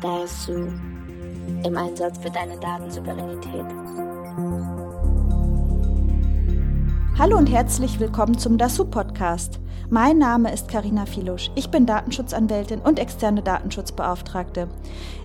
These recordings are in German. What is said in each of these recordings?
Da ist du im Einsatz für deine Datensouveränität. Hallo und herzlich willkommen zum DASU Podcast. Mein Name ist Karina Filusch. Ich bin Datenschutzanwältin und externe Datenschutzbeauftragte.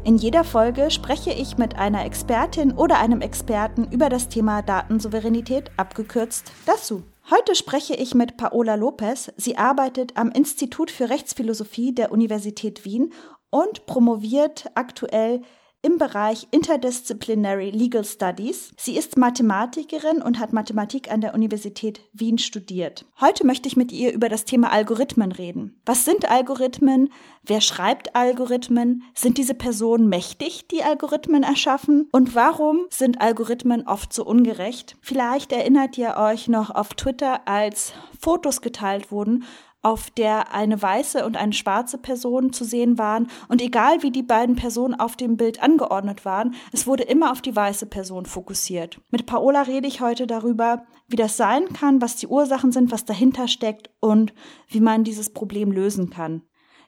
In jeder Folge spreche ich mit einer Expertin oder einem Experten über das Thema Datensouveränität, abgekürzt DASU. Heute spreche ich mit Paola Lopez. Sie arbeitet am Institut für Rechtsphilosophie der Universität Wien und promoviert aktuell im Bereich Interdisciplinary Legal Studies. Sie ist Mathematikerin und hat Mathematik an der Universität Wien studiert. Heute möchte ich mit ihr über das Thema Algorithmen reden. Was sind Algorithmen? Wer schreibt Algorithmen? Sind diese Personen mächtig, die Algorithmen erschaffen? Und warum sind Algorithmen oft so ungerecht? Vielleicht erinnert ihr euch noch auf Twitter, als Fotos geteilt wurden auf der eine weiße und eine schwarze Person zu sehen waren. Und egal wie die beiden Personen auf dem Bild angeordnet waren, es wurde immer auf die weiße Person fokussiert. Mit Paola rede ich heute darüber, wie das sein kann, was die Ursachen sind, was dahinter steckt und wie man dieses Problem lösen kann.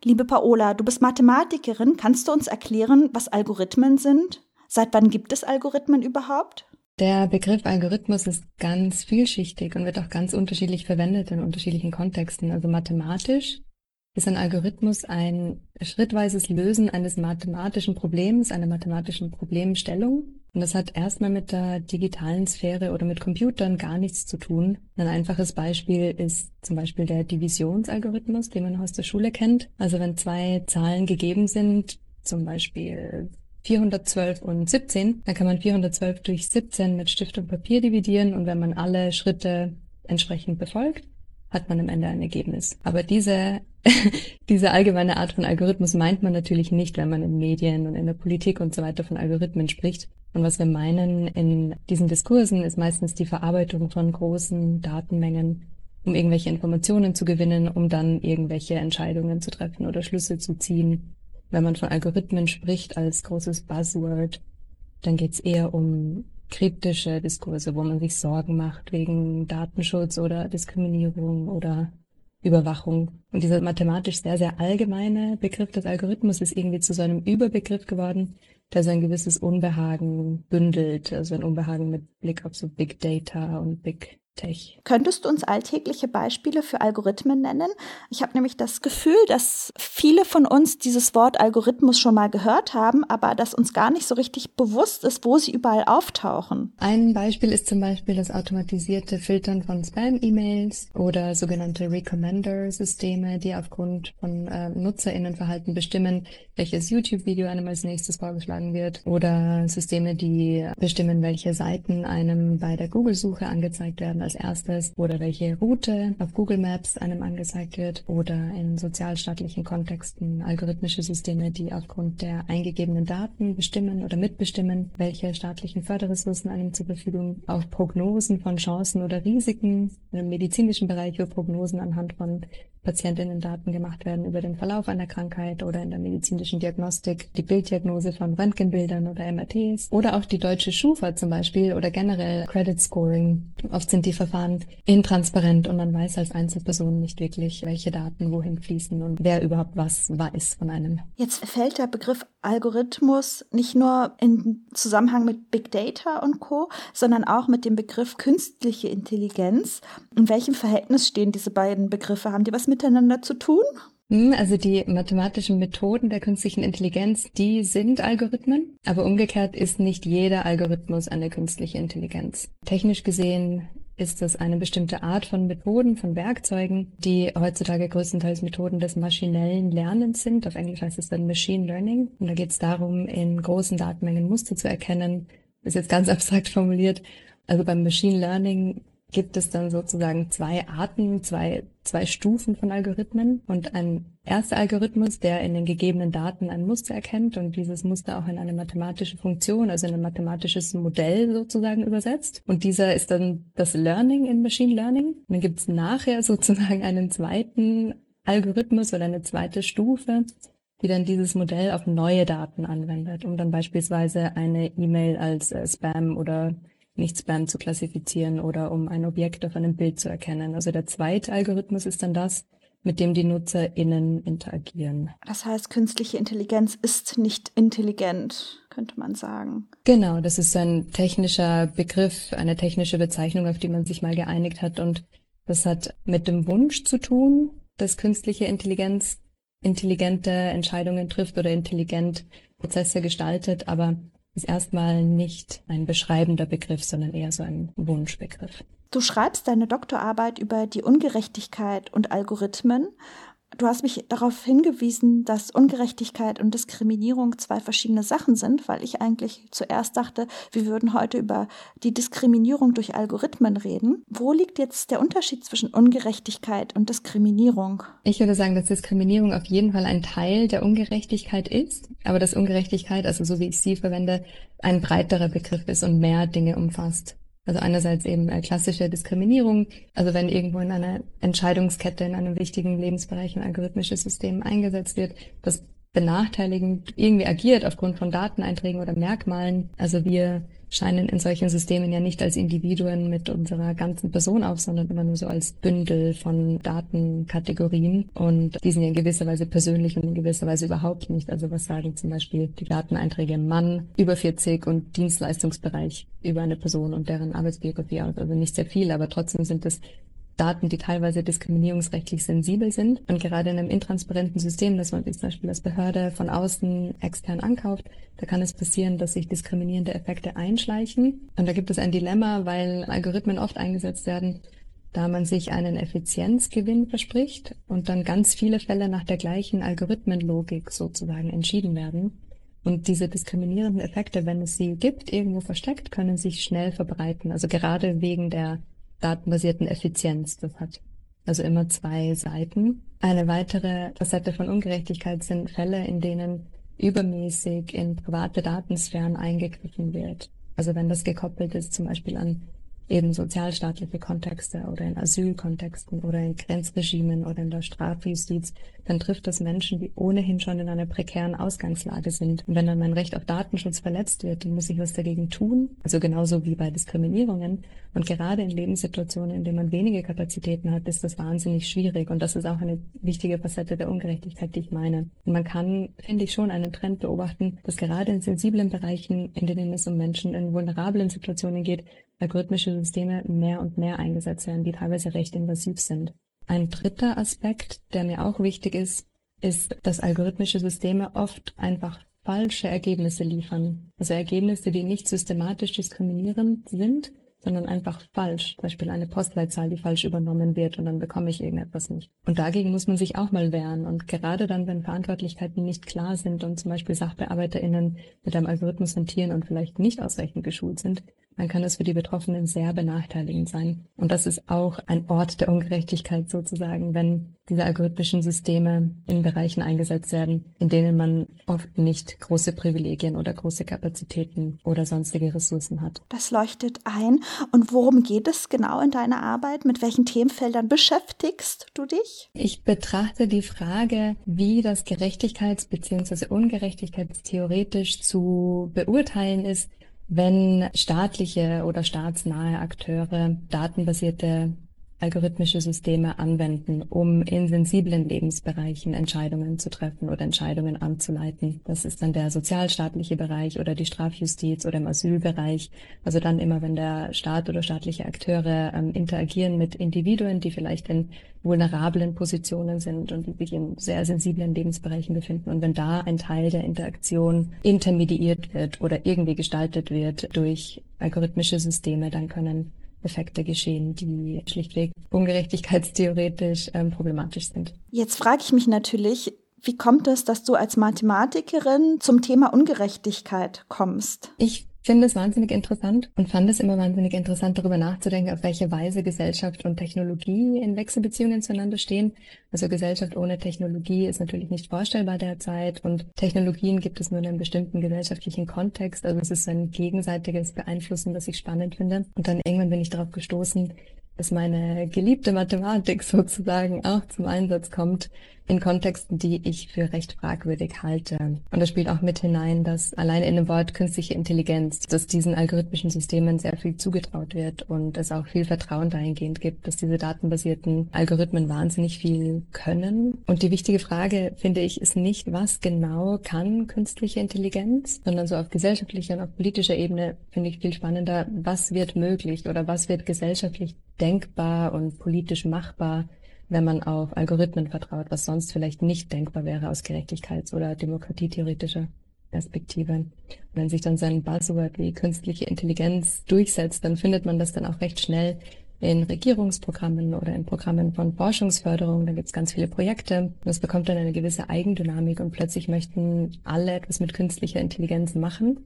Liebe Paola, du bist Mathematikerin. Kannst du uns erklären, was Algorithmen sind? Seit wann gibt es Algorithmen überhaupt? Der Begriff Algorithmus ist ganz vielschichtig und wird auch ganz unterschiedlich verwendet in unterschiedlichen Kontexten. Also mathematisch ist ein Algorithmus ein schrittweises Lösen eines mathematischen Problems, einer mathematischen Problemstellung. Und das hat erstmal mit der digitalen Sphäre oder mit Computern gar nichts zu tun. Ein einfaches Beispiel ist zum Beispiel der Divisionsalgorithmus, den man aus der Schule kennt. Also wenn zwei Zahlen gegeben sind, zum Beispiel 412 und 17, dann kann man 412 durch 17 mit Stift und Papier dividieren und wenn man alle Schritte entsprechend befolgt, hat man am Ende ein Ergebnis. Aber diese, diese allgemeine Art von Algorithmus meint man natürlich nicht, wenn man in Medien und in der Politik und so weiter von Algorithmen spricht. Und was wir meinen in diesen Diskursen ist meistens die Verarbeitung von großen Datenmengen, um irgendwelche Informationen zu gewinnen, um dann irgendwelche Entscheidungen zu treffen oder Schlüsse zu ziehen wenn man von Algorithmen spricht als großes Buzzword, dann geht es eher um kritische Diskurse, wo man sich Sorgen macht wegen Datenschutz oder Diskriminierung oder Überwachung. Und dieser mathematisch sehr, sehr allgemeine Begriff des Algorithmus ist irgendwie zu so einem Überbegriff geworden, der so ein gewisses Unbehagen bündelt, also ein Unbehagen mit Blick auf so Big Data und Big Tech. Könntest du uns alltägliche Beispiele für Algorithmen nennen? Ich habe nämlich das Gefühl, dass viele von uns dieses Wort Algorithmus schon mal gehört haben, aber dass uns gar nicht so richtig bewusst ist, wo sie überall auftauchen. Ein Beispiel ist zum Beispiel das automatisierte Filtern von Spam-E-Mails oder sogenannte Recommender-Systeme, die aufgrund von äh, Nutzerinnenverhalten bestimmen, welches YouTube-Video einem als nächstes vorgeschlagen wird oder Systeme, die bestimmen, welche Seiten einem bei der Google-Suche angezeigt werden als erstes oder welche Route auf Google Maps einem angezeigt wird oder in sozialstaatlichen Kontexten algorithmische Systeme, die aufgrund der eingegebenen Daten bestimmen oder mitbestimmen, welche staatlichen Förderressourcen einem zur Verfügung auf Prognosen von Chancen oder Risiken im medizinischen Bereich, wo Prognosen anhand von Patientinnen-Daten gemacht werden über den Verlauf einer Krankheit oder in der medizinischen Diagnostik, die Bilddiagnose von Röntgenbildern oder MRTs oder auch die deutsche Schufa zum Beispiel oder generell Credit Scoring. Oft sind die Verfahren intransparent und man weiß als Einzelperson nicht wirklich, welche Daten wohin fließen und wer überhaupt was weiß von einem. Jetzt fällt der Begriff Algorithmus nicht nur in Zusammenhang mit Big Data und Co., sondern auch mit dem Begriff künstliche Intelligenz. In welchem Verhältnis stehen diese beiden Begriffe? Haben die was miteinander zu tun? Hm, also die mathematischen Methoden der künstlichen Intelligenz, die sind Algorithmen, aber umgekehrt ist nicht jeder Algorithmus eine künstliche Intelligenz. Technisch gesehen ist das eine bestimmte Art von Methoden, von Werkzeugen, die heutzutage größtenteils Methoden des maschinellen Lernens sind. Auf Englisch heißt es dann Machine Learning. Und da geht es darum, in großen Datenmengen Muster zu erkennen. Ist jetzt ganz abstrakt formuliert. Also beim Machine Learning gibt es dann sozusagen zwei Arten, zwei, zwei Stufen von Algorithmen und ein erster Algorithmus, der in den gegebenen Daten ein Muster erkennt und dieses Muster auch in eine mathematische Funktion, also in ein mathematisches Modell sozusagen übersetzt. Und dieser ist dann das Learning in Machine Learning. Und dann gibt es nachher sozusagen einen zweiten Algorithmus oder eine zweite Stufe, die dann dieses Modell auf neue Daten anwendet, um dann beispielsweise eine E-Mail als äh, Spam oder Spam zu klassifizieren oder um ein Objekt auf einem Bild zu erkennen. Also der zweite Algorithmus ist dann das, mit dem die NutzerInnen interagieren. Das heißt, künstliche Intelligenz ist nicht intelligent, könnte man sagen. Genau, das ist ein technischer Begriff, eine technische Bezeichnung, auf die man sich mal geeinigt hat. Und das hat mit dem Wunsch zu tun, dass künstliche Intelligenz intelligente Entscheidungen trifft oder intelligent Prozesse gestaltet, aber ist erstmal nicht ein beschreibender Begriff, sondern eher so ein Wunschbegriff. Du schreibst deine Doktorarbeit über die Ungerechtigkeit und Algorithmen. Du hast mich darauf hingewiesen, dass Ungerechtigkeit und Diskriminierung zwei verschiedene Sachen sind, weil ich eigentlich zuerst dachte, wir würden heute über die Diskriminierung durch Algorithmen reden. Wo liegt jetzt der Unterschied zwischen Ungerechtigkeit und Diskriminierung? Ich würde sagen, dass Diskriminierung auf jeden Fall ein Teil der Ungerechtigkeit ist, aber dass Ungerechtigkeit, also so wie ich sie verwende, ein breiterer Begriff ist und mehr Dinge umfasst. Also einerseits eben äh, klassische Diskriminierung, also wenn irgendwo in einer Entscheidungskette in einem wichtigen Lebensbereich ein algorithmisches System eingesetzt wird, das benachteiligend irgendwie agiert aufgrund von Dateneinträgen oder Merkmalen. Also wir scheinen in solchen Systemen ja nicht als Individuen mit unserer ganzen Person auf, sondern immer nur so als Bündel von Datenkategorien. Und die sind ja in gewisser Weise persönlich und in gewisser Weise überhaupt nicht. Also was sagen zum Beispiel die Dateneinträge Mann über 40 und Dienstleistungsbereich über eine Person und deren Arbeitsbiografie aus. Also nicht sehr viel, aber trotzdem sind es Daten, die teilweise diskriminierungsrechtlich sensibel sind. Und gerade in einem intransparenten System, das man zum Beispiel als Behörde von außen extern ankauft, da kann es passieren, dass sich diskriminierende Effekte einschleichen. Und da gibt es ein Dilemma, weil Algorithmen oft eingesetzt werden, da man sich einen Effizienzgewinn verspricht und dann ganz viele Fälle nach der gleichen Algorithmenlogik sozusagen entschieden werden. Und diese diskriminierenden Effekte, wenn es sie gibt, irgendwo versteckt, können sich schnell verbreiten. Also gerade wegen der datenbasierten Effizienz. Das hat also immer zwei Seiten. Eine weitere Facette von Ungerechtigkeit sind Fälle, in denen übermäßig in private Datensphären eingegriffen wird. Also wenn das gekoppelt ist zum Beispiel an eben sozialstaatliche Kontexte oder in Asylkontexten oder in Grenzregimen oder in der Strafjustiz, dann trifft das Menschen, die ohnehin schon in einer prekären Ausgangslage sind. Und wenn dann mein Recht auf Datenschutz verletzt wird, dann muss ich was dagegen tun. Also genauso wie bei Diskriminierungen. Und gerade in Lebenssituationen, in denen man wenige Kapazitäten hat, ist das wahnsinnig schwierig. Und das ist auch eine wichtige Facette der Ungerechtigkeit, die ich meine. Und man kann, finde ich, schon einen Trend beobachten, dass gerade in sensiblen Bereichen, in denen es um Menschen in vulnerablen Situationen geht, algorithmische Systeme mehr und mehr eingesetzt werden, die teilweise recht invasiv sind. Ein dritter Aspekt, der mir auch wichtig ist, ist, dass algorithmische Systeme oft einfach falsche Ergebnisse liefern. Also Ergebnisse, die nicht systematisch diskriminierend sind, sondern einfach falsch. Zum Beispiel eine Postleitzahl, die falsch übernommen wird und dann bekomme ich irgendetwas nicht. Und dagegen muss man sich auch mal wehren. Und gerade dann, wenn Verantwortlichkeiten nicht klar sind und zum Beispiel SachbearbeiterInnen mit einem Algorithmus hantieren und vielleicht nicht ausreichend geschult sind, dann kann es für die Betroffenen sehr benachteiligend sein. Und das ist auch ein Ort der Ungerechtigkeit sozusagen, wenn diese algorithmischen Systeme in Bereichen eingesetzt werden, in denen man oft nicht große Privilegien oder große Kapazitäten oder sonstige Ressourcen hat. Das leuchtet ein. Und worum geht es genau in deiner Arbeit? Mit welchen Themenfeldern beschäftigst du dich? Ich betrachte die Frage, wie das Gerechtigkeits- bzw. Ungerechtigkeitstheoretisch zu beurteilen ist, wenn staatliche oder staatsnahe Akteure datenbasierte algorithmische Systeme anwenden, um in sensiblen Lebensbereichen Entscheidungen zu treffen oder Entscheidungen anzuleiten. Das ist dann der sozialstaatliche Bereich oder die Strafjustiz oder im Asylbereich. Also dann immer, wenn der Staat oder staatliche Akteure ähm, interagieren mit Individuen, die vielleicht in vulnerablen Positionen sind und die sich in sehr sensiblen Lebensbereichen befinden. Und wenn da ein Teil der Interaktion intermediiert wird oder irgendwie gestaltet wird durch algorithmische Systeme, dann können Effekte geschehen, die schlichtweg ungerechtigkeitstheoretisch ähm, problematisch sind. Jetzt frage ich mich natürlich, wie kommt es, dass du als Mathematikerin zum Thema Ungerechtigkeit kommst? Ich finde es wahnsinnig interessant und fand es immer wahnsinnig interessant, darüber nachzudenken, auf welche Weise Gesellschaft und Technologie in Wechselbeziehungen zueinander stehen. Also Gesellschaft ohne Technologie ist natürlich nicht vorstellbar derzeit und Technologien gibt es nur in einem bestimmten gesellschaftlichen Kontext. Also es ist ein gegenseitiges Beeinflussen, das ich spannend finde. Und dann irgendwann bin ich darauf gestoßen, dass meine geliebte Mathematik sozusagen auch zum Einsatz kommt in Kontexten, die ich für recht fragwürdig halte. Und das spielt auch mit hinein, dass alleine in dem Wort künstliche Intelligenz, dass diesen algorithmischen Systemen sehr viel zugetraut wird und es auch viel Vertrauen dahingehend gibt, dass diese datenbasierten Algorithmen wahnsinnig viel können. Und die wichtige Frage, finde ich, ist nicht, was genau kann künstliche Intelligenz, sondern so auf gesellschaftlicher und auf politischer Ebene finde ich viel spannender, was wird möglich oder was wird gesellschaftlich denkbar und politisch machbar, wenn man auf Algorithmen vertraut, was sonst vielleicht nicht denkbar wäre aus Gerechtigkeits- oder demokratietheoretischer Perspektive. Wenn sich dann so ein Buzzword wie künstliche Intelligenz durchsetzt, dann findet man das dann auch recht schnell in Regierungsprogrammen oder in Programmen von Forschungsförderung. Da gibt es ganz viele Projekte. Das bekommt dann eine gewisse Eigendynamik und plötzlich möchten alle etwas mit künstlicher Intelligenz machen.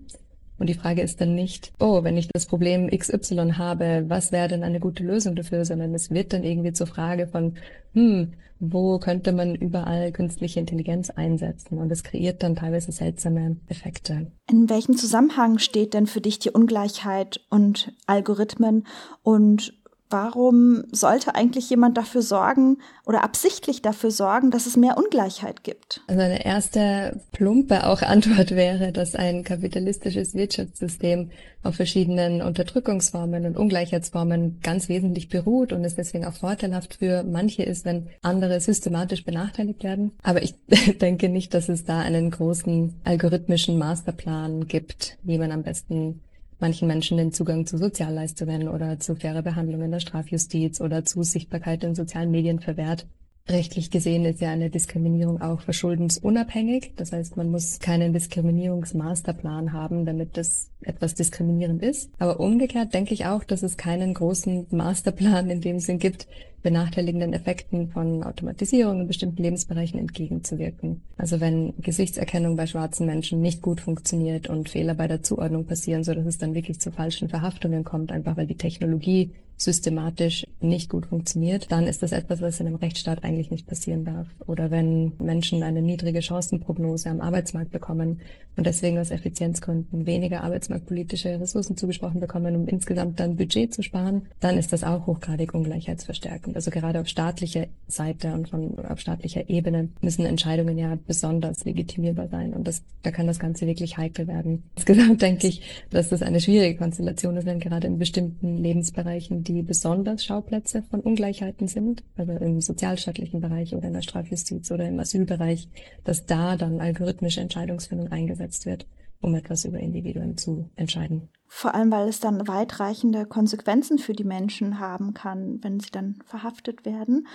Und die Frage ist dann nicht, oh, wenn ich das Problem XY habe, was wäre denn eine gute Lösung dafür, sondern es wird dann irgendwie zur Frage von, hm, wo könnte man überall künstliche Intelligenz einsetzen? Und es kreiert dann teilweise seltsame Effekte. In welchem Zusammenhang steht denn für dich die Ungleichheit und Algorithmen und Warum sollte eigentlich jemand dafür sorgen oder absichtlich dafür sorgen, dass es mehr Ungleichheit gibt? Also eine erste plumpe auch Antwort wäre, dass ein kapitalistisches Wirtschaftssystem auf verschiedenen Unterdrückungsformen und Ungleichheitsformen ganz wesentlich beruht und es deswegen auch vorteilhaft für manche ist, wenn andere systematisch benachteiligt werden. Aber ich denke nicht, dass es da einen großen algorithmischen Masterplan gibt, wie man am besten manchen Menschen den Zugang zu Sozialleistungen oder zu fairer Behandlung in der Strafjustiz oder zu Sichtbarkeit in sozialen Medien verwehrt. Rechtlich gesehen ist ja eine Diskriminierung auch verschuldensunabhängig. Das heißt, man muss keinen Diskriminierungsmasterplan haben, damit das etwas diskriminierend ist. Aber umgekehrt denke ich auch, dass es keinen großen Masterplan in dem Sinn gibt, benachteiligenden Effekten von Automatisierung in bestimmten Lebensbereichen entgegenzuwirken. Also wenn Gesichtserkennung bei schwarzen Menschen nicht gut funktioniert und Fehler bei der Zuordnung passieren, so dass es dann wirklich zu falschen Verhaftungen kommt, einfach weil die Technologie systematisch nicht gut funktioniert, dann ist das etwas, was in einem Rechtsstaat eigentlich nicht passieren darf. Oder wenn Menschen eine niedrige Chancenprognose am Arbeitsmarkt bekommen und deswegen aus Effizienzgründen weniger arbeitsmarktpolitische Ressourcen zugesprochen bekommen, um insgesamt dann Budget zu sparen, dann ist das auch hochgradig ungleichheitsverstärkend. Also gerade auf staatlicher Seite und von auf staatlicher Ebene müssen Entscheidungen ja besonders legitimierbar sein. Und das, da kann das Ganze wirklich heikel werden. Insgesamt denke ich, dass das eine schwierige Konstellation ist, wenn gerade in bestimmten Lebensbereichen die besonders Schauplätze von Ungleichheiten sind, also im sozialstaatlichen Bereich oder in der Strafjustiz oder im Asylbereich, dass da dann algorithmische Entscheidungsfindung eingesetzt wird, um etwas über Individuen zu entscheiden. Vor allem, weil es dann weitreichende Konsequenzen für die Menschen haben kann, wenn sie dann verhaftet werden.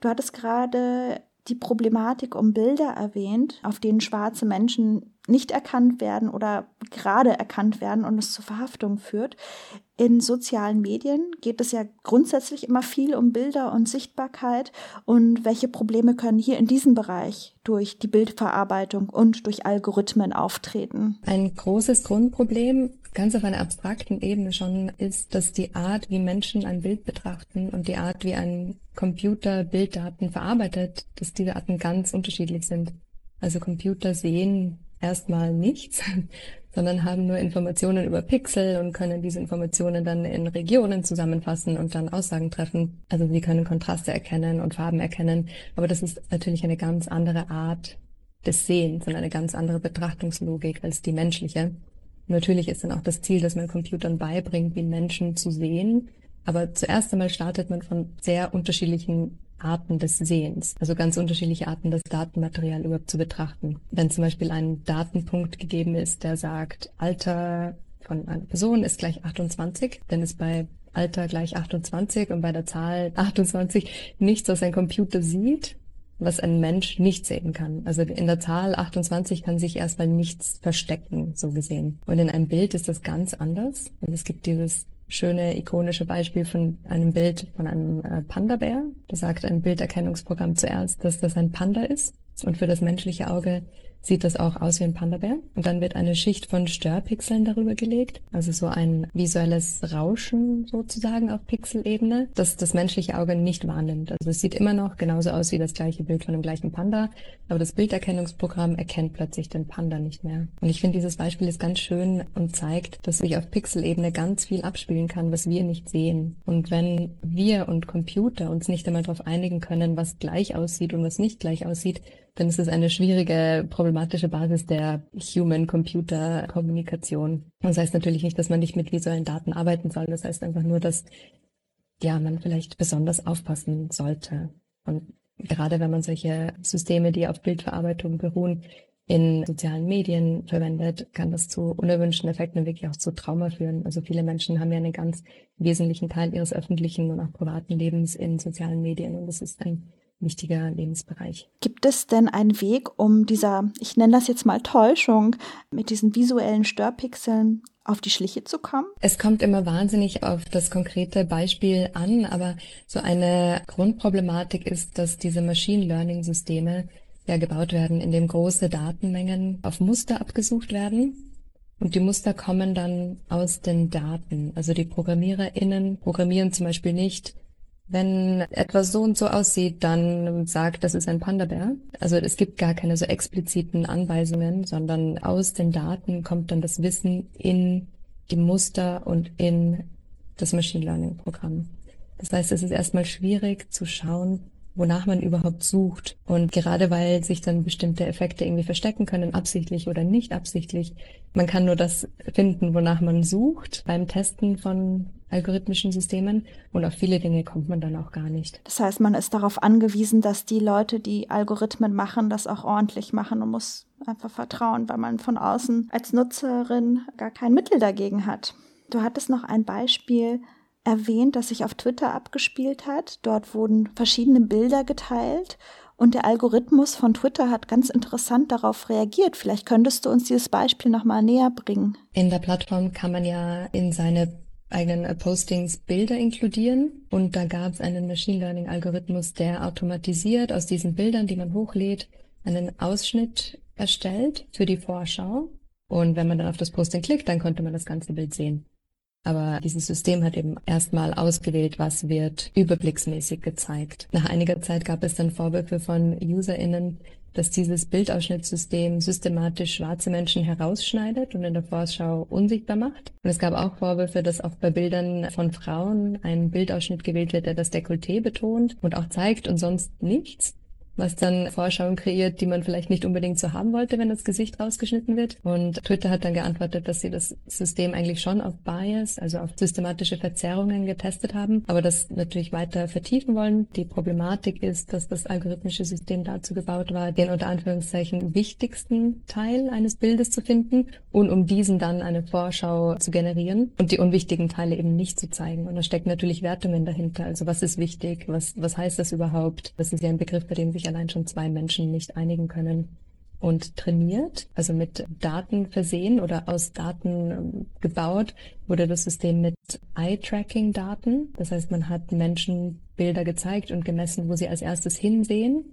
Du hattest gerade die Problematik um Bilder erwähnt, auf denen schwarze Menschen nicht erkannt werden oder gerade erkannt werden und es zu Verhaftungen führt. In sozialen Medien geht es ja grundsätzlich immer viel um Bilder und Sichtbarkeit und welche Probleme können hier in diesem Bereich durch die Bildverarbeitung und durch Algorithmen auftreten. Ein großes Grundproblem, ganz auf einer abstrakten Ebene schon, ist, dass die Art, wie Menschen ein Bild betrachten und die Art, wie ein Computer Bilddaten verarbeitet, dass diese Arten ganz unterschiedlich sind. Also Computer sehen erstmal nichts, sondern haben nur Informationen über Pixel und können diese Informationen dann in Regionen zusammenfassen und dann Aussagen treffen. Also sie können Kontraste erkennen und Farben erkennen, aber das ist natürlich eine ganz andere Art des Sehens und eine ganz andere Betrachtungslogik als die menschliche. Natürlich ist dann auch das Ziel, dass man Computern beibringt, wie Menschen zu sehen. Aber zuerst einmal startet man von sehr unterschiedlichen Arten des Sehens, also ganz unterschiedliche Arten, das Datenmaterial überhaupt zu betrachten. Wenn zum Beispiel ein Datenpunkt gegeben ist, der sagt, Alter von einer Person ist gleich 28, dann ist bei Alter gleich 28 und bei der Zahl 28 nichts, was ein Computer sieht, was ein Mensch nicht sehen kann. Also in der Zahl 28 kann sich erstmal nichts verstecken, so gesehen. Und in einem Bild ist das ganz anders. Also es gibt dieses schöne ikonische Beispiel von einem Bild von einem äh, Panda-Bär. Da sagt ein Bilderkennungsprogramm zuerst, dass das ein Panda ist. Und für das menschliche Auge sieht das auch aus wie ein Panda-Bär. Und dann wird eine Schicht von Störpixeln darüber gelegt, also so ein visuelles Rauschen sozusagen auf Pixelebene, das das menschliche Auge nicht wahrnimmt. Also es sieht immer noch genauso aus wie das gleiche Bild von dem gleichen Panda, aber das Bilderkennungsprogramm erkennt plötzlich den Panda nicht mehr. Und ich finde, dieses Beispiel ist ganz schön und zeigt, dass sich auf Pixelebene ganz viel abspielen kann, was wir nicht sehen. Und wenn wir und Computer uns nicht einmal darauf einigen können, was gleich aussieht und was nicht gleich aussieht, dann ist es eine schwierige, problematische Basis der Human-Computer-Kommunikation. Das heißt natürlich nicht, dass man nicht mit visuellen Daten arbeiten soll. Das heißt einfach nur, dass ja, man vielleicht besonders aufpassen sollte. Und gerade wenn man solche Systeme, die auf Bildverarbeitung beruhen, in sozialen Medien verwendet, kann das zu unerwünschten Effekten und wirklich auch zu Trauma führen. Also viele Menschen haben ja einen ganz wesentlichen Teil ihres öffentlichen und auch privaten Lebens in sozialen Medien und das ist ein wichtiger Lebensbereich. Gibt es denn einen Weg, um dieser, ich nenne das jetzt mal Täuschung, mit diesen visuellen Störpixeln auf die Schliche zu kommen? Es kommt immer wahnsinnig auf das konkrete Beispiel an, aber so eine Grundproblematik ist, dass diese Machine Learning Systeme ja gebaut werden, in dem große Datenmengen auf Muster abgesucht werden. Und die Muster kommen dann aus den Daten. Also die ProgrammiererInnen programmieren zum Beispiel nicht wenn etwas so und so aussieht, dann sagt, das ist ein Panda-Bär. Also es gibt gar keine so expliziten Anweisungen, sondern aus den Daten kommt dann das Wissen in die Muster und in das Machine Learning Programm. Das heißt, es ist erstmal schwierig zu schauen, wonach man überhaupt sucht. Und gerade weil sich dann bestimmte Effekte irgendwie verstecken können, absichtlich oder nicht absichtlich, man kann nur das finden, wonach man sucht beim Testen von algorithmischen Systemen und auf viele Dinge kommt man dann auch gar nicht. Das heißt, man ist darauf angewiesen, dass die Leute, die Algorithmen machen, das auch ordentlich machen und muss einfach vertrauen, weil man von außen als Nutzerin gar kein Mittel dagegen hat. Du hattest noch ein Beispiel erwähnt, das sich auf Twitter abgespielt hat. Dort wurden verschiedene Bilder geteilt und der Algorithmus von Twitter hat ganz interessant darauf reagiert. Vielleicht könntest du uns dieses Beispiel nochmal näher bringen. In der Plattform kann man ja in seine eigenen Postings Bilder inkludieren und da gab es einen Machine Learning Algorithmus, der automatisiert aus diesen Bildern, die man hochlädt, einen Ausschnitt erstellt für die Vorschau. Und wenn man dann auf das Posting klickt, dann konnte man das ganze Bild sehen. Aber dieses System hat eben erstmal ausgewählt, was wird überblicksmäßig gezeigt. Nach einiger Zeit gab es dann Vorwürfe von UserInnen, dass dieses Bildausschnittssystem systematisch schwarze Menschen herausschneidet und in der Vorschau unsichtbar macht. Und es gab auch Vorwürfe, dass auch bei Bildern von Frauen ein Bildausschnitt gewählt wird, der das Dekolleté betont und auch zeigt und sonst nichts was dann Vorschauen kreiert, die man vielleicht nicht unbedingt so haben wollte, wenn das Gesicht rausgeschnitten wird. Und Twitter hat dann geantwortet, dass sie das System eigentlich schon auf Bias, also auf systematische Verzerrungen getestet haben, aber das natürlich weiter vertiefen wollen. Die Problematik ist, dass das algorithmische System dazu gebaut war, den unter Anführungszeichen wichtigsten Teil eines Bildes zu finden und um diesen dann eine Vorschau zu generieren und die unwichtigen Teile eben nicht zu zeigen. Und da stecken natürlich Wertungen dahinter. Also was ist wichtig? Was, was heißt das überhaupt? Das ist ja ein Begriff, bei dem sich sich allein schon zwei Menschen nicht einigen können. Und trainiert, also mit Daten versehen oder aus Daten ähm, gebaut, wurde das System mit Eye-Tracking-Daten. Das heißt, man hat Menschen Bilder gezeigt und gemessen, wo sie als erstes hinsehen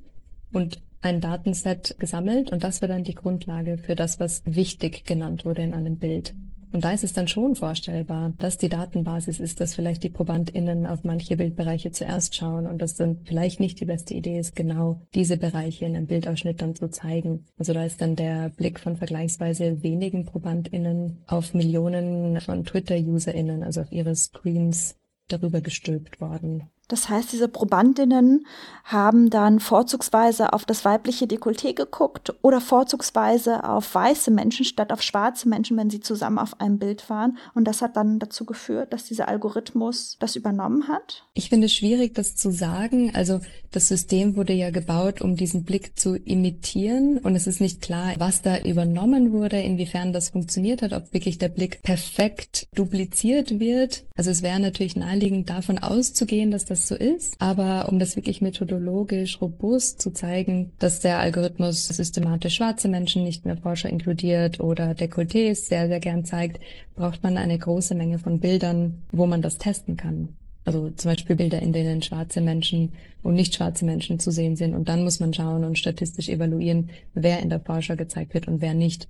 und ein Datenset gesammelt und das war dann die Grundlage für das, was wichtig genannt wurde in einem Bild. Und da ist es dann schon vorstellbar, dass die Datenbasis ist, dass vielleicht die ProbandInnen auf manche Bildbereiche zuerst schauen und dass dann vielleicht nicht die beste Idee ist, genau diese Bereiche in einem Bildausschnitt dann zu zeigen. Also da ist dann der Blick von vergleichsweise wenigen ProbandInnen auf Millionen von Twitter-UserInnen, also auf ihre Screens darüber gestülpt worden. Das heißt, diese Probandinnen haben dann vorzugsweise auf das weibliche Dekolleté geguckt oder vorzugsweise auf weiße Menschen statt auf schwarze Menschen, wenn sie zusammen auf einem Bild waren. Und das hat dann dazu geführt, dass dieser Algorithmus das übernommen hat. Ich finde es schwierig, das zu sagen. Also das System wurde ja gebaut, um diesen Blick zu imitieren. Und es ist nicht klar, was da übernommen wurde, inwiefern das funktioniert hat, ob wirklich der Blick perfekt dupliziert wird. Also es wäre natürlich naheliegend davon auszugehen, dass das das so ist. Aber um das wirklich methodologisch robust zu zeigen, dass der Algorithmus systematisch schwarze Menschen nicht mehr Forscher inkludiert oder Dekolletés sehr, sehr gern zeigt, braucht man eine große Menge von Bildern, wo man das testen kann. Also zum Beispiel Bilder, in denen schwarze Menschen und nicht schwarze Menschen zu sehen sind. Und dann muss man schauen und statistisch evaluieren, wer in der Vorschau gezeigt wird und wer nicht.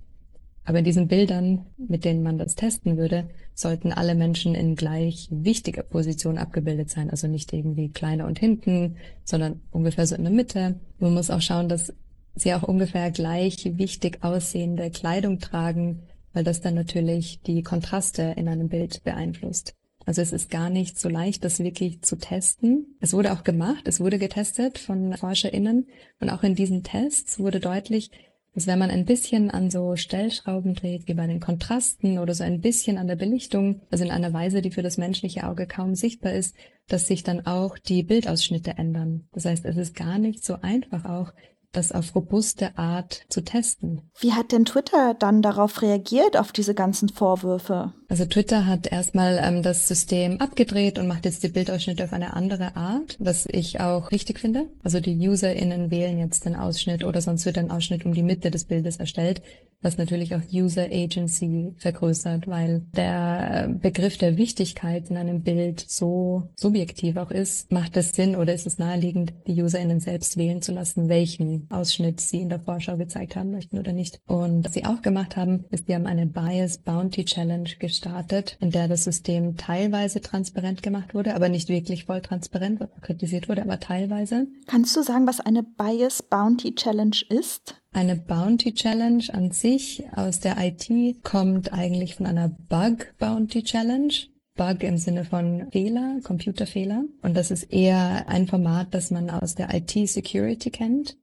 Aber in diesen Bildern, mit denen man das testen würde, sollten alle Menschen in gleich wichtiger Position abgebildet sein. Also nicht irgendwie kleiner und hinten, sondern ungefähr so in der Mitte. Man muss auch schauen, dass sie auch ungefähr gleich wichtig aussehende Kleidung tragen, weil das dann natürlich die Kontraste in einem Bild beeinflusst. Also es ist gar nicht so leicht, das wirklich zu testen. Es wurde auch gemacht, es wurde getestet von ForscherInnen und auch in diesen Tests wurde deutlich, dass wenn man ein bisschen an so Stellschrauben dreht, wie bei den Kontrasten oder so ein bisschen an der Belichtung, also in einer Weise, die für das menschliche Auge kaum sichtbar ist, dass sich dann auch die Bildausschnitte ändern. Das heißt, es ist gar nicht so einfach auch, das auf robuste Art zu testen. Wie hat denn Twitter dann darauf reagiert, auf diese ganzen Vorwürfe? Also Twitter hat erstmal ähm, das System abgedreht und macht jetzt die Bildausschnitte auf eine andere Art, was ich auch richtig finde. Also die UserInnen wählen jetzt den Ausschnitt oder sonst wird ein Ausschnitt um die Mitte des Bildes erstellt, was natürlich auch User Agency vergrößert, weil der Begriff der Wichtigkeit in einem Bild so subjektiv auch ist, macht es Sinn oder ist es naheliegend, die UserInnen selbst wählen zu lassen, welchen Ausschnitt sie in der Vorschau gezeigt haben möchten oder nicht. Und was sie auch gemacht haben, ist, sie haben eine Bias Bounty Challenge gestartet gestartet, in der das System teilweise transparent gemacht wurde, aber nicht wirklich voll transparent, kritisiert wurde, aber teilweise. Kannst du sagen, was eine Bias Bounty Challenge ist? Eine Bounty Challenge an sich aus der IT kommt eigentlich von einer Bug Bounty Challenge. Bug im Sinne von Fehler, Computerfehler. Und das ist eher ein Format, das man aus der IT-Security kennt,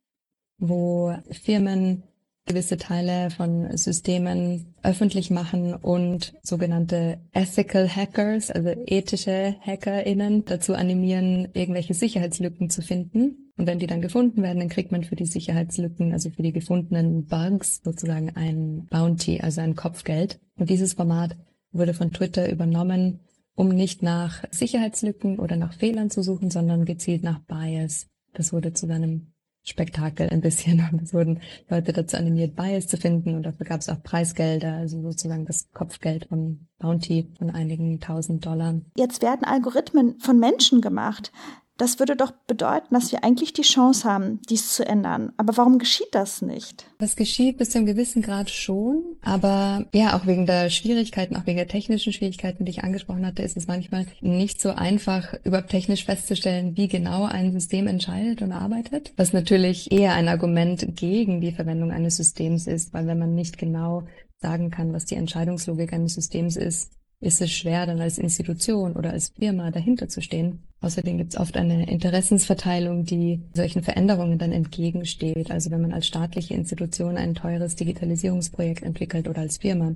wo Firmen gewisse Teile von Systemen öffentlich machen und sogenannte Ethical Hackers, also ethische HackerInnen, dazu animieren, irgendwelche Sicherheitslücken zu finden. Und wenn die dann gefunden werden, dann kriegt man für die Sicherheitslücken, also für die gefundenen Bugs sozusagen ein Bounty, also ein Kopfgeld. Und dieses Format wurde von Twitter übernommen, um nicht nach Sicherheitslücken oder nach Fehlern zu suchen, sondern gezielt nach Bias. Das wurde zu seinem Spektakel ein bisschen. Und es wurden Leute dazu animiert, Bias zu finden und dafür gab es auch Preisgelder, also sozusagen das Kopfgeld von Bounty von einigen tausend Dollar. Jetzt werden Algorithmen von Menschen gemacht. Das würde doch bedeuten, dass wir eigentlich die Chance haben, dies zu ändern. Aber warum geschieht das nicht? Das geschieht bis zu einem gewissen Grad schon. Aber ja, auch wegen der Schwierigkeiten, auch wegen der technischen Schwierigkeiten, die ich angesprochen hatte, ist es manchmal nicht so einfach, überhaupt technisch festzustellen, wie genau ein System entscheidet und arbeitet. Was natürlich eher ein Argument gegen die Verwendung eines Systems ist, weil wenn man nicht genau sagen kann, was die Entscheidungslogik eines Systems ist, ist es schwer, dann als Institution oder als Firma dahinter zu stehen. Außerdem gibt es oft eine Interessensverteilung, die solchen Veränderungen dann entgegensteht. Also wenn man als staatliche Institution ein teures Digitalisierungsprojekt entwickelt oder als Firma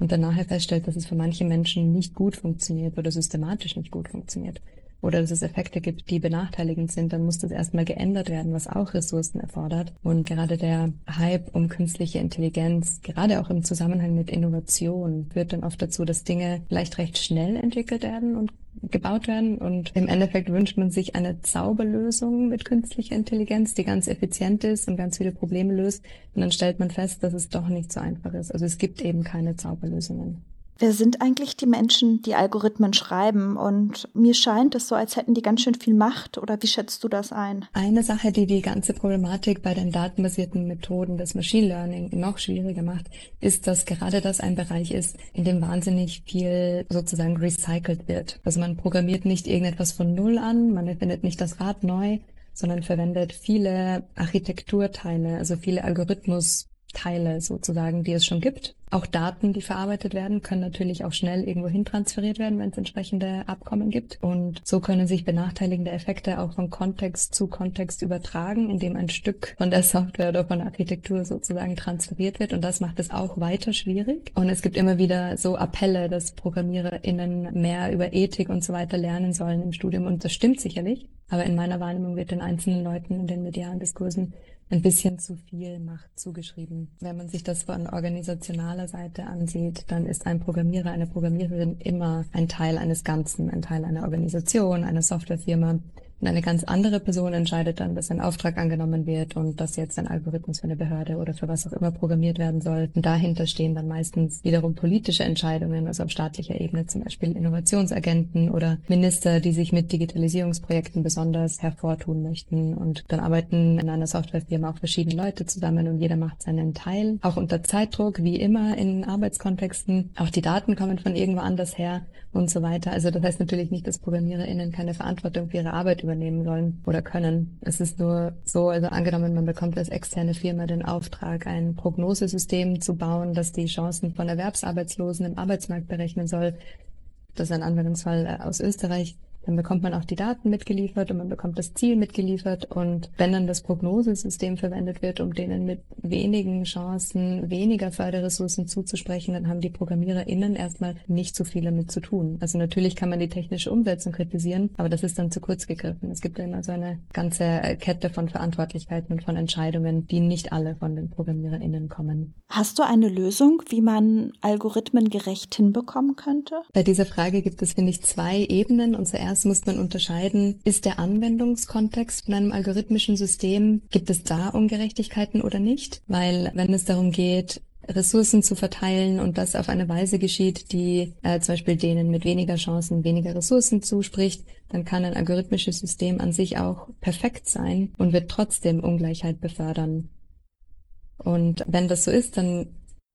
und dann nachher feststellt, dass es für manche Menschen nicht gut funktioniert oder systematisch nicht gut funktioniert, oder dass es Effekte gibt, die benachteiligend sind, dann muss das erstmal geändert werden, was auch Ressourcen erfordert. Und gerade der Hype um künstliche Intelligenz, gerade auch im Zusammenhang mit Innovation, führt dann oft dazu, dass Dinge vielleicht recht schnell entwickelt werden und gebaut werden. Und im Endeffekt wünscht man sich eine Zauberlösung mit künstlicher Intelligenz, die ganz effizient ist und ganz viele Probleme löst. Und dann stellt man fest, dass es doch nicht so einfach ist. Also es gibt eben keine Zauberlösungen. Wer sind eigentlich die Menschen, die Algorithmen schreiben? Und mir scheint es so, als hätten die ganz schön viel Macht. Oder wie schätzt du das ein? Eine Sache, die die ganze Problematik bei den datenbasierten Methoden des Machine Learning noch schwieriger macht, ist, dass gerade das ein Bereich ist, in dem wahnsinnig viel sozusagen recycelt wird. Also man programmiert nicht irgendetwas von Null an, man erfindet nicht das Rad neu, sondern verwendet viele Architekturteile, also viele Algorithmus Teile sozusagen, die es schon gibt. Auch Daten, die verarbeitet werden, können natürlich auch schnell irgendwo hin transferiert werden, wenn es entsprechende Abkommen gibt. Und so können sich benachteiligende Effekte auch von Kontext zu Kontext übertragen, indem ein Stück von der Software oder von der Architektur sozusagen transferiert wird. Und das macht es auch weiter schwierig. Und es gibt immer wieder so Appelle, dass ProgrammiererInnen mehr über Ethik und so weiter lernen sollen im Studium. Und das stimmt sicherlich. Aber in meiner Wahrnehmung wird den einzelnen Leuten in den medialen Diskursen ein bisschen zu viel Macht zugeschrieben. Wenn man sich das von organisationaler Seite ansieht, dann ist ein Programmierer, eine Programmiererin immer ein Teil eines Ganzen, ein Teil einer Organisation, einer Softwarefirma, Und eine ganz andere Person entscheidet dann, dass ein Auftrag angenommen wird und dass jetzt ein Algorithmus für eine Behörde oder für was auch immer programmiert werden soll. Und dahinter stehen dann meistens wiederum politische Entscheidungen, also auf staatlicher Ebene zum Beispiel Innovationsagenten oder Minister, die sich mit Digitalisierungsprojekten besonders hervortun möchten. Und dann arbeiten in einer Softwarefirma auch verschiedene Leute zusammen und jeder macht seinen Teil. Auch unter Zeitdruck, wie immer in Arbeitskontexten. Auch die Daten kommen von irgendwo anders her und so weiter. Also das heißt natürlich nicht, dass ProgrammiererInnen keine Verantwortung für ihre Arbeit übernehmen sollen oder können. Es ist nur so, also angenommen, man bekommt als externe Firma den Auftrag, ein Prognosesystem zu bauen, das die Chancen von Erwerbsarbeitslosen im Arbeitsmarkt berechnen soll. Das ist ein Anwendungsfall äh, aus Österreich. Dann bekommt man auch die Daten mitgeliefert und man bekommt das Ziel mitgeliefert. Und wenn dann das Prognosesystem verwendet wird, um denen mit wenigen Chancen weniger Förderressourcen zuzusprechen, dann haben die ProgrammiererInnen erstmal nicht so viel damit zu tun. Also natürlich kann man die technische Umsetzung kritisieren, aber das ist dann zu kurz gegriffen. Es gibt ja immer so eine ganze Kette von Verantwortlichkeiten und von Entscheidungen, die nicht alle von den ProgrammiererInnen kommen. Hast du eine Lösung, wie man Algorithmen gerecht hinbekommen könnte? Bei dieser Frage gibt es, finde ich, zwei Ebenen. Und zuerst Zuerst muss man unterscheiden, ist der Anwendungskontext von einem algorithmischen System, gibt es da Ungerechtigkeiten oder nicht? Weil wenn es darum geht, Ressourcen zu verteilen und das auf eine Weise geschieht, die äh, zum Beispiel denen mit weniger Chancen weniger Ressourcen zuspricht, dann kann ein algorithmisches System an sich auch perfekt sein und wird trotzdem Ungleichheit befördern. Und wenn das so ist, dann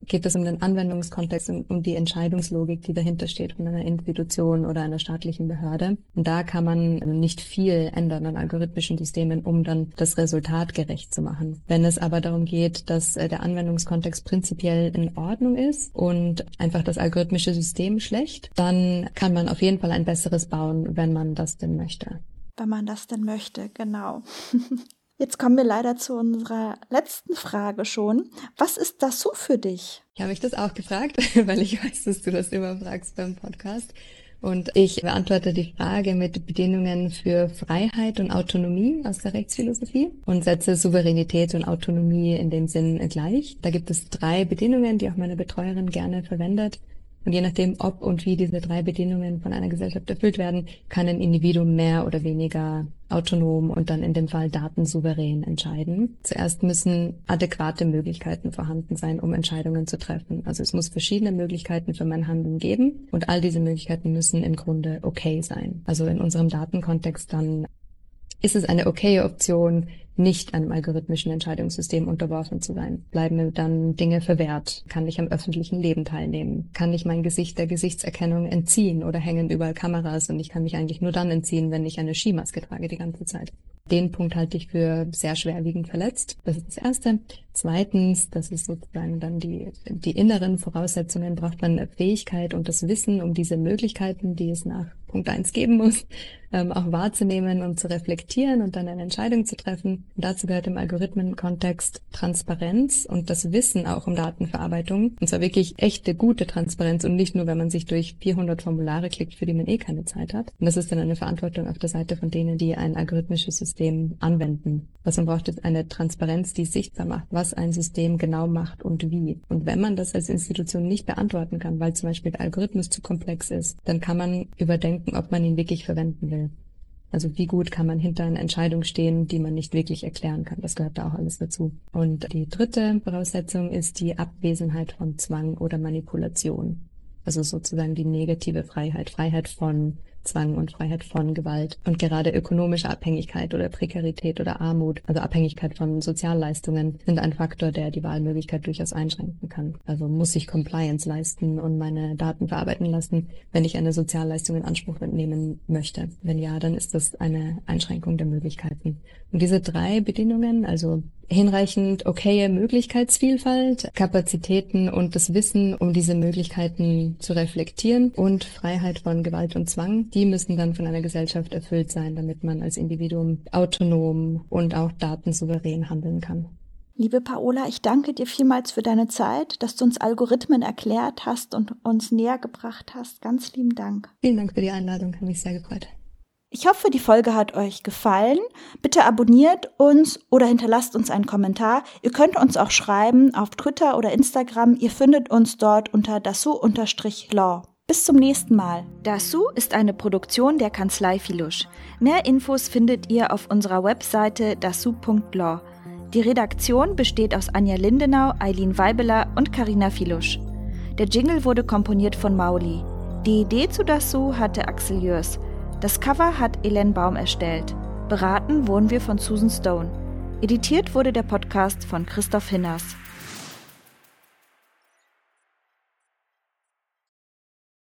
geht es um den Anwendungskontext und um die Entscheidungslogik, die dahinter steht von einer Institution oder einer staatlichen Behörde. Und da kann man nicht viel ändern an algorithmischen Systemen, um dann das Resultat gerecht zu machen. Wenn es aber darum geht, dass äh, der Anwendungskontext prinzipiell in Ordnung ist und einfach das algorithmische System schlecht, dann kann man auf jeden Fall ein besseres bauen, wenn man das denn möchte. Wenn man das denn möchte, genau. Jetzt kommen wir leider zu unserer letzten Frage schon. Was ist das so für dich? Ich habe mich das auch gefragt, weil ich weiß, dass du das immer fragst beim Podcast. Und ich beantworte die Frage mit Bedingungen für Freiheit und Autonomie aus der Rechtsphilosophie und setze Souveränität und Autonomie in dem Sinn gleich. Da gibt es drei Bedingungen, die auch meine Betreuerin gerne verwendet. Und je nachdem, ob und wie diese drei Bedingungen von einer Gesellschaft erfüllt werden, kann ein Individuum mehr oder weniger autonom und dann in dem Fall datensouverän entscheiden. Zuerst müssen adäquate Möglichkeiten vorhanden sein, um Entscheidungen zu treffen. Also es muss verschiedene Möglichkeiten für mein Handeln geben und all diese Möglichkeiten müssen im Grunde okay sein. Also in unserem Datenkontext dann ist es eine okaye Option, nicht einem algorithmischen Entscheidungssystem unterworfen zu sein? Bleiben mir dann Dinge verwehrt? Kann ich am öffentlichen Leben teilnehmen? Kann ich mein Gesicht der Gesichtserkennung entziehen oder hängen überall Kameras und ich kann mich eigentlich nur dann entziehen, wenn ich eine Skimaske trage die ganze Zeit? Den Punkt halte ich für sehr schwerwiegend verletzt. Das ist das Erste. Zweitens, das ist sozusagen dann die, die inneren Voraussetzungen, braucht man Fähigkeit und das Wissen um diese Möglichkeiten, die es nach Punkt eins geben muss, ähm, auch wahrzunehmen und zu reflektieren und dann eine Entscheidung zu treffen. Und dazu gehört im Algorithmenkontext Transparenz und das Wissen auch um Datenverarbeitung. Und zwar wirklich echte, gute Transparenz und nicht nur, wenn man sich durch 400 Formulare klickt, für die man eh keine Zeit hat. Und das ist dann eine Verantwortung auf der Seite von denen, die ein algorithmisches System anwenden. Was man braucht, ist eine Transparenz, die sichtbar macht, was ein System genau macht und wie. Und wenn man das als Institution nicht beantworten kann, weil zum Beispiel der Algorithmus zu komplex ist, dann kann man überdenken, ob man ihn wirklich verwenden will. Also wie gut kann man hinter einer Entscheidung stehen, die man nicht wirklich erklären kann. Das gehört da auch alles dazu. Und die dritte Voraussetzung ist die Abwesenheit von Zwang oder Manipulation. Also sozusagen die negative Freiheit, Freiheit von Zwang und Freiheit von Gewalt. Und gerade ökonomische Abhängigkeit oder Prekarität oder Armut, also Abhängigkeit von Sozialleistungen, sind ein Faktor, der die Wahlmöglichkeit durchaus einschränken kann. Also muss ich Compliance leisten und meine Daten verarbeiten lassen, wenn ich eine Sozialleistung in Anspruch nehmen möchte. Wenn ja, dann ist das eine Einschränkung der Möglichkeiten. Und diese drei Bedingungen, also hinreichend okaye Möglichkeitsvielfalt, Kapazitäten und das Wissen, um diese Möglichkeiten zu reflektieren und Freiheit von Gewalt und Zwang, die müssen dann von einer Gesellschaft erfüllt sein, damit man als Individuum autonom und auch datensouverän handeln kann. Liebe Paola, ich danke dir vielmals für deine Zeit, dass du uns Algorithmen erklärt hast und uns näher gebracht hast. Ganz lieben Dank. Vielen Dank für die Einladung, hat mich sehr gefreut. Ich hoffe, die Folge hat euch gefallen. Bitte abonniert uns oder hinterlasst uns einen Kommentar. Ihr könnt uns auch schreiben auf Twitter oder Instagram. Ihr findet uns dort unter dasu-law. Bis zum nächsten Mal. Dasu ist eine Produktion der Kanzlei Filusch. Mehr Infos findet ihr auf unserer Webseite dasu.law. Die Redaktion besteht aus Anja Lindenau, Eileen Weibeler und Karina Filusch. Der Jingle wurde komponiert von Mauli. Die Idee zu Dasu hatte Axel Jörs. Das Cover hat Elen Baum erstellt. Beraten wurden wir von Susan Stone. Editiert wurde der Podcast von Christoph Hinners.